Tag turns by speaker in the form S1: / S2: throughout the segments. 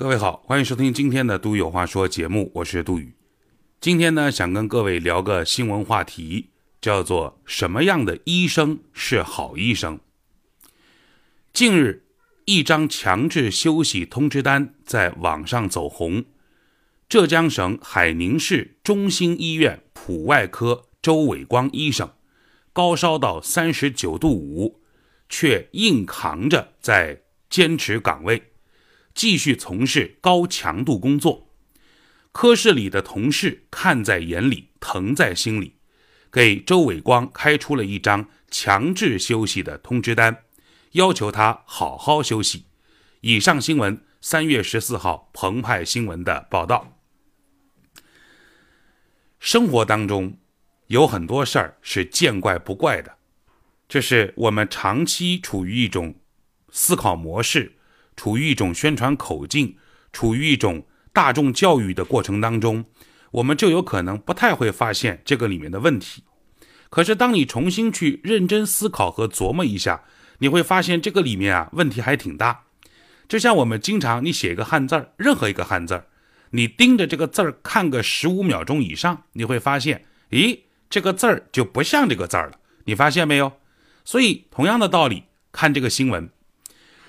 S1: 各位好，欢迎收听今天的《杜宇有话说》节目，我是杜宇。今天呢，想跟各位聊个新闻话题，叫做“什么样的医生是好医生”。近日，一张强制休息通知单在网上走红。浙江省海宁市中心医院普外科周伟光医生，高烧到三十九度五，却硬扛着在坚持岗位，继续从事高强度工作。科室里的同事看在眼里，疼在心里，给周伟光开出了一张强制休息的通知单，要求他好好休息。以上新闻，三月十四号澎湃新闻的报道。生活当中有很多事儿是见怪不怪的，这是我们长期处于一种思考模式，处于一种宣传口径，处于一种大众教育的过程当中，我们就有可能不太会发现这个里面的问题。可是当你重新去认真思考和琢磨一下，你会发现这个里面啊问题还挺大。就像我们经常你写一个汉字儿，任何一个汉字儿。你盯着这个字儿看个十五秒钟以上，你会发现，咦，这个字儿就不像这个字儿了。你发现没有？所以同样的道理，看这个新闻，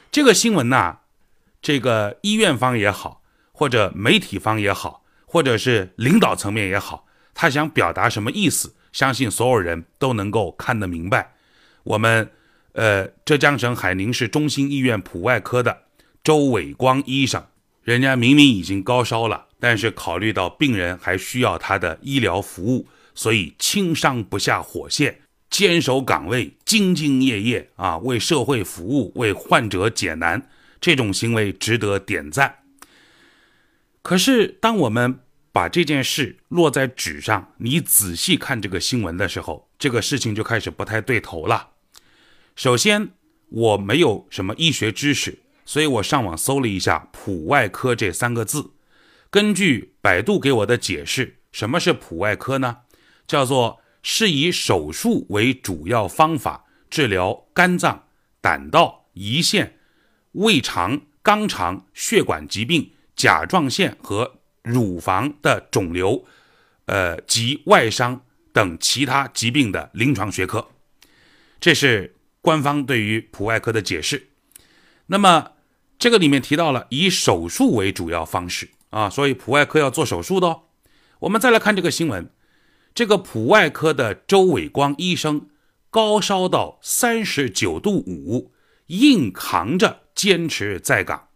S1: 这个新闻呐，这个医院方也好，或者媒体方也好，或者是领导层面也好，他想表达什么意思？相信所有人都能够看得明白。我们，呃，浙江省海宁市中心医院普外科的周伟光医生。人家明明已经高烧了，但是考虑到病人还需要他的医疗服务，所以轻伤不下火线，坚守岗位，兢兢业业啊，为社会服务，为患者解难，这种行为值得点赞。可是，当我们把这件事落在纸上，你仔细看这个新闻的时候，这个事情就开始不太对头了。首先，我没有什么医学知识。所以我上网搜了一下“普外科”这三个字，根据百度给我的解释，什么是普外科呢？叫做是以手术为主要方法治疗肝脏、胆道、胰腺、胃肠、肛肠、血管疾病、甲状腺和乳房的肿瘤，呃及外伤等其他疾病的临床学科。这是官方对于普外科的解释。那么。这个里面提到了以手术为主要方式啊，所以普外科要做手术的哦。我们再来看这个新闻，这个普外科的周伟光医生高烧到三十九度五，硬扛着坚持在岗，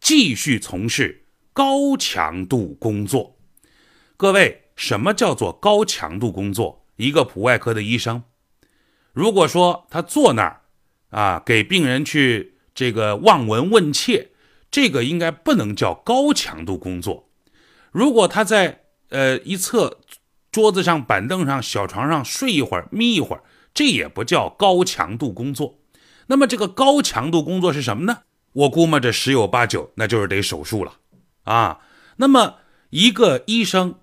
S1: 继续从事高强度工作。各位，什么叫做高强度工作？一个普外科的医生，如果说他坐那儿啊，给病人去。这个望闻问切，这个应该不能叫高强度工作。如果他在呃一侧桌子上、板凳上、小床上睡一会儿、眯一会儿，这也不叫高强度工作。那么这个高强度工作是什么呢？我估摸着十有八九那就是得手术了啊。那么一个医生，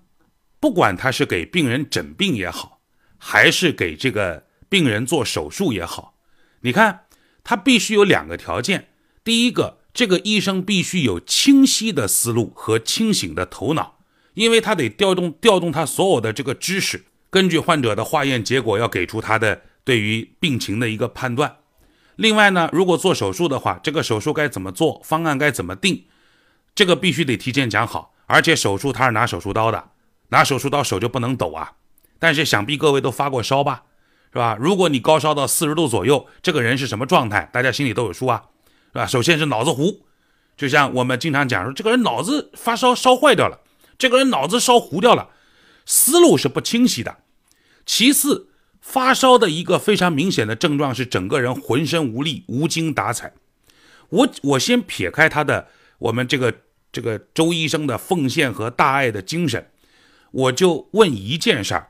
S1: 不管他是给病人诊病也好，还是给这个病人做手术也好，你看。他必须有两个条件，第一个，这个医生必须有清晰的思路和清醒的头脑，因为他得调动调动他所有的这个知识，根据患者的化验结果，要给出他的对于病情的一个判断。另外呢，如果做手术的话，这个手术该怎么做，方案该怎么定，这个必须得提前讲好。而且手术他是拿手术刀的，拿手术刀手就不能抖啊。但是想必各位都发过烧吧？是吧？如果你高烧到四十度左右，这个人是什么状态？大家心里都有数啊，是吧？首先是脑子糊，就像我们经常讲说，这个人脑子发烧烧坏掉了，这个人脑子烧糊掉了，思路是不清晰的。其次，发烧的一个非常明显的症状是整个人浑身无力、无精打采。我我先撇开他的我们这个这个周医生的奉献和大爱的精神，我就问一件事儿，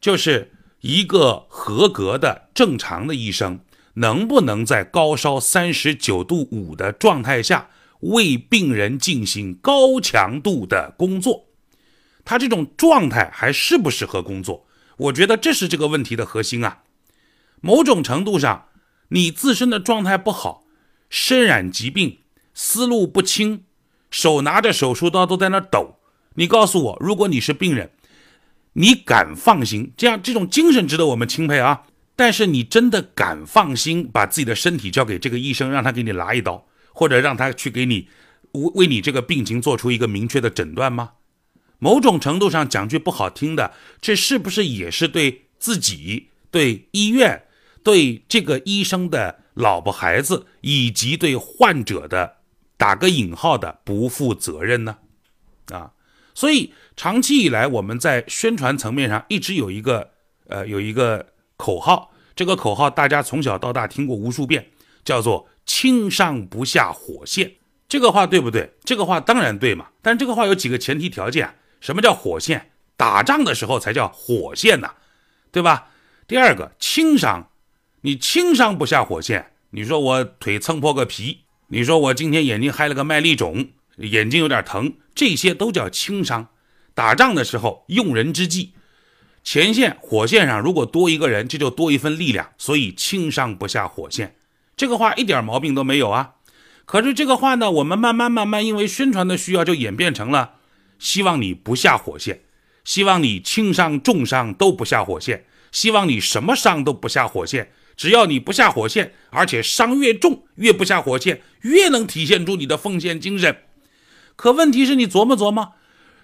S1: 就是。一个合格的正常的医生，能不能在高烧三十九度五的状态下为病人进行高强度的工作？他这种状态还适不适合工作？我觉得这是这个问题的核心啊。某种程度上，你自身的状态不好，身染疾病，思路不清，手拿着手术刀都在那抖。你告诉我，如果你是病人，你敢放心？这样这种精神值得我们钦佩啊！但是你真的敢放心把自己的身体交给这个医生，让他给你拿一刀，或者让他去给你为为你这个病情做出一个明确的诊断吗？某种程度上讲句不好听的，这是不是也是对自己、对医院、对这个医生的老婆孩子以及对患者的打个引号的不负责任呢？啊，所以长期以来我们在宣传层面上一直有一个呃有一个口号，这个口号大家从小到大听过无数遍，叫做“轻伤不下火线”。这个话对不对？这个话当然对嘛，但这个话有几个前提条件。什么叫火线？打仗的时候才叫火线呢，对吧？第二个轻伤，你轻伤不下火线。你说我腿蹭破个皮，你说我今天眼睛嗨了个麦粒肿，眼睛有点疼，这些都叫轻伤。打仗的时候用人之际，前线火线上如果多一个人，这就多一份力量，所以轻伤不下火线。这个话一点毛病都没有啊。可是这个话呢，我们慢慢慢慢因为宣传的需要，就演变成了。希望你不下火线，希望你轻伤重伤都不下火线，希望你什么伤都不下火线。只要你不下火线，而且伤越重越不下火线，越能体现出你的奉献精神。可问题是你琢磨琢磨，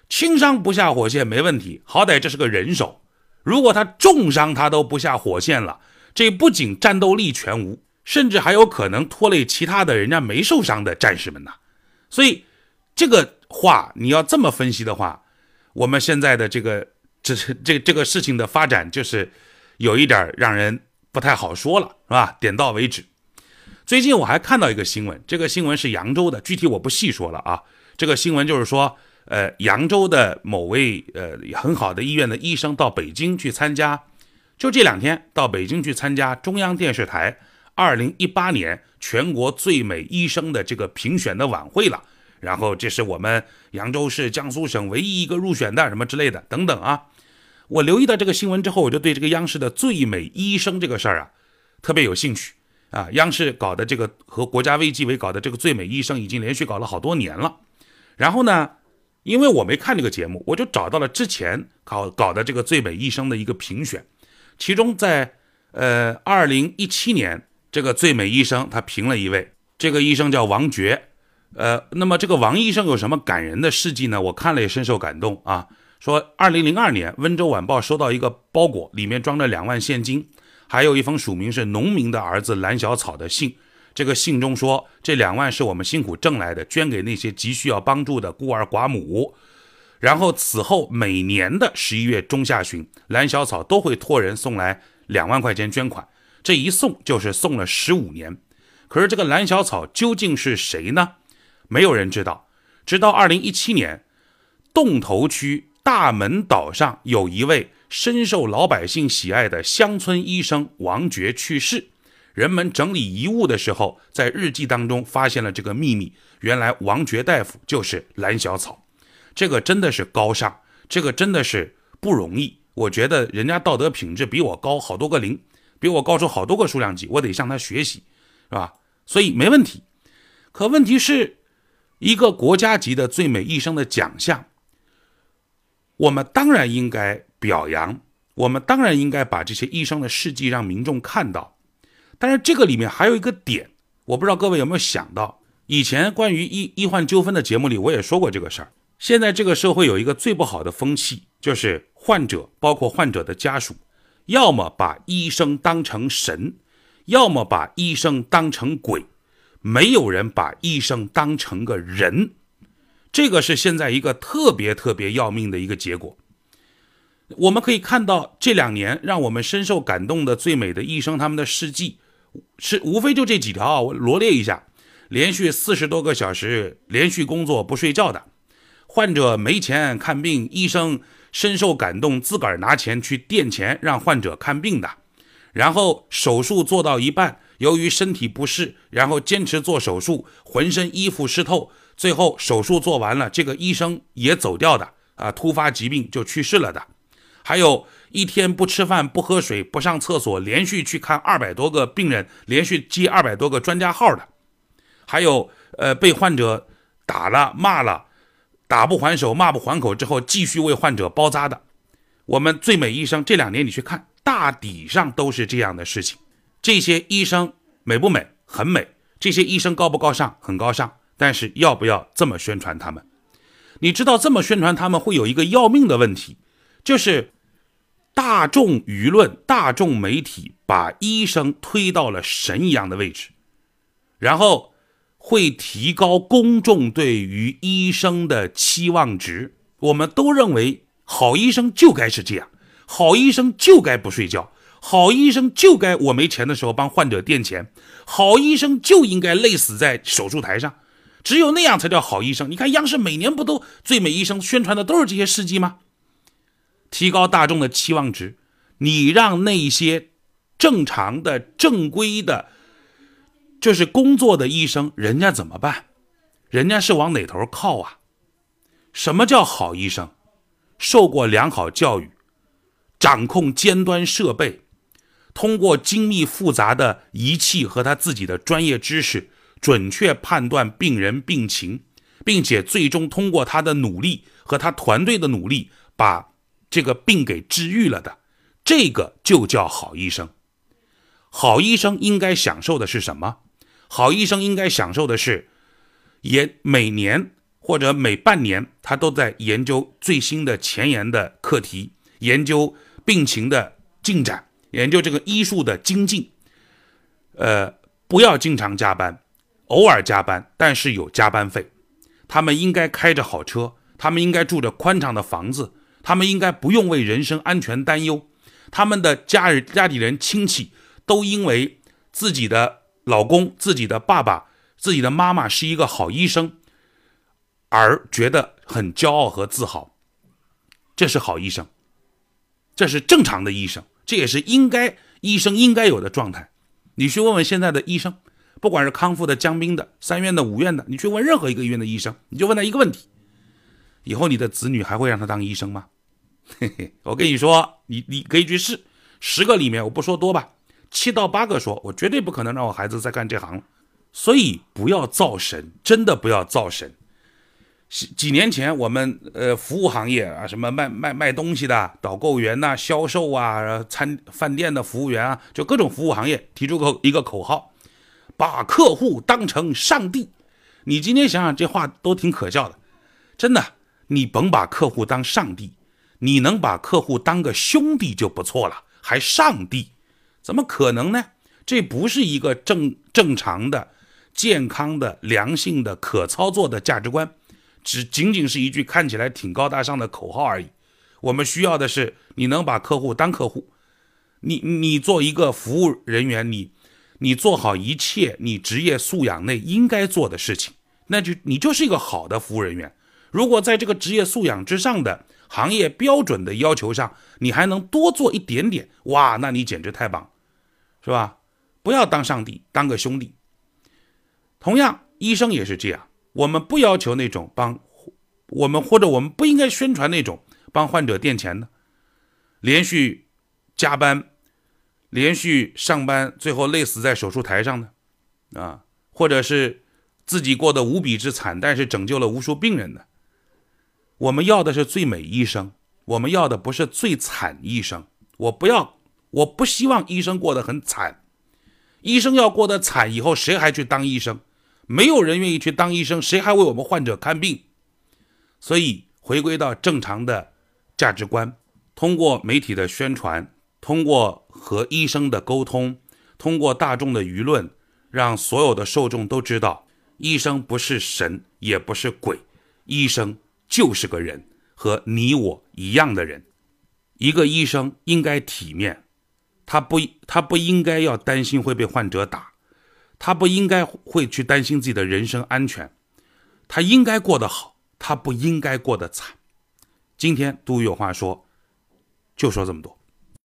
S1: 轻伤不下火线没问题，好歹这是个人手。如果他重伤他都不下火线了，这不仅战斗力全无，甚至还有可能拖累其他的人家没受伤的战士们呐。所以这个。话你要这么分析的话，我们现在的这个这这这个事情的发展就是有一点让人不太好说了，是吧？点到为止。最近我还看到一个新闻，这个新闻是扬州的，具体我不细说了啊。这个新闻就是说，呃，扬州的某位呃很好的医院的医生到北京去参加，就这两天到北京去参加中央电视台二零一八年全国最美医生的这个评选的晚会了。然后这是我们扬州市江苏省唯一一个入选的什么之类的等等啊！我留意到这个新闻之后，我就对这个央视的最美医生这个事儿啊特别有兴趣啊！央视搞的这个和国家卫计委搞的这个最美医生已经连续搞了好多年了。然后呢，因为我没看这个节目，我就找到了之前搞搞的这个最美医生的一个评选，其中在呃二零一七年这个最美医生他评了一位，这个医生叫王珏。呃，那么这个王医生有什么感人的事迹呢？我看了也深受感动啊。说，二零零二年，温州晚报收到一个包裹，里面装着两万现金，还有一封署名是农民的儿子蓝小草的信。这个信中说，这两万是我们辛苦挣来的，捐给那些急需要帮助的孤儿寡母。然后此后每年的十一月中下旬，蓝小草都会托人送来两万块钱捐款，这一送就是送了十五年。可是这个蓝小草究竟是谁呢？没有人知道，直到二零一七年，洞头区大门岛上有一位深受老百姓喜爱的乡村医生王珏去世。人们整理遗物的时候，在日记当中发现了这个秘密：原来王珏大夫就是蓝小草。这个真的是高尚，这个真的是不容易。我觉得人家道德品质比我高好多个零，比我高出好多个数量级，我得向他学习，是吧？所以没问题。可问题是。一个国家级的最美医生的奖项，我们当然应该表扬，我们当然应该把这些医生的事迹让民众看到。但是这个里面还有一个点，我不知道各位有没有想到，以前关于医医患纠纷的节目里我也说过这个事儿。现在这个社会有一个最不好的风气，就是患者包括患者的家属，要么把医生当成神，要么把医生当成鬼。没有人把医生当成个人，这个是现在一个特别特别要命的一个结果。我们可以看到这两年让我们深受感动的最美的医生他们的事迹，是无非就这几条啊，我罗列一下：连续四十多个小时连续工作不睡觉的患者没钱看病，医生深受感动，自个儿拿钱去垫钱让患者看病的，然后手术做到一半。由于身体不适，然后坚持做手术，浑身衣服湿透，最后手术做完了，这个医生也走掉的啊，突发疾病就去世了的。还有一天不吃饭、不喝水、不上厕所，连续去看二百多个病人，连续接二百多个专家号的。还有呃，被患者打了骂了，打不还手，骂不还口之后，继续为患者包扎的。我们最美医生这两年你去看，大抵上都是这样的事情。这些医生美不美？很美。这些医生高不高尚？很高尚。但是要不要这么宣传他们？你知道这么宣传他们会有一个要命的问题，就是大众舆论、大众媒体把医生推到了神一样的位置，然后会提高公众对于医生的期望值。我们都认为好医生就该是这样，好医生就该不睡觉。好医生就该我没钱的时候帮患者垫钱，好医生就应该累死在手术台上，只有那样才叫好医生。你看央视每年不都最美医生宣传的都是这些事迹吗？提高大众的期望值，你让那些正常的、正规的，就是工作的医生，人家怎么办？人家是往哪头靠啊？什么叫好医生？受过良好教育，掌控尖端设备。通过精密复杂的仪器和他自己的专业知识，准确判断病人病情，并且最终通过他的努力和他团队的努力，把这个病给治愈了的，这个就叫好医生。好医生应该享受的是什么？好医生应该享受的是，也每年或者每半年，他都在研究最新的前沿的课题，研究病情的进展。研究这个医术的精进，呃，不要经常加班，偶尔加班，但是有加班费。他们应该开着好车，他们应该住着宽敞的房子，他们应该不用为人身安全担忧。他们的家人、家里人、亲戚都因为自己的老公、自己的爸爸、自己的妈妈是一个好医生，而觉得很骄傲和自豪。这是好医生，这是正常的医生。这也是应该医生应该有的状态。你去问问现在的医生，不管是康复的、江滨的、三院的、五院的，你去问任何一个医院的医生，你就问他一个问题：以后你的子女还会让他当医生吗？嘿嘿，我跟你说，你你可以去试，十个里面我不说多吧，七到八个说，我绝对不可能让我孩子再干这行了。所以不要造神，真的不要造神。几年前，我们呃服务行业啊，什么卖卖卖东西的导购员呐、销售啊、餐饭店的服务员啊，就各种服务行业提出个一个口号：把客户当成上帝。你今天想想，这话都挺可笑的。真的，你甭把客户当上帝，你能把客户当个兄弟就不错了，还上帝？怎么可能呢？这不是一个正正常的、健康的、良性的、可操作的价值观。只仅仅是一句看起来挺高大上的口号而已。我们需要的是你能把客户当客户，你你做一个服务人员，你你做好一切你职业素养内应该做的事情，那就你就是一个好的服务人员。如果在这个职业素养之上的行业标准的要求上，你还能多做一点点，哇，那你简直太棒，是吧？不要当上帝，当个兄弟。同样，医生也是这样。我们不要求那种帮我们，或者我们不应该宣传那种帮患者垫钱的，连续加班、连续上班，最后累死在手术台上的，啊，或者是自己过得无比之惨，但是拯救了无数病人的。我们要的是最美医生，我们要的不是最惨医生。我不要，我不希望医生过得很惨。医生要过得惨，以后谁还去当医生？没有人愿意去当医生，谁还为我们患者看病？所以回归到正常的价值观，通过媒体的宣传，通过和医生的沟通，通过大众的舆论，让所有的受众都知道，医生不是神，也不是鬼，医生就是个人，和你我一样的人。一个医生应该体面，他不，他不应该要担心会被患者打。他不应该会去担心自己的人身安全，他应该过得好，他不应该过得惨。今天都有话说，就说这么多。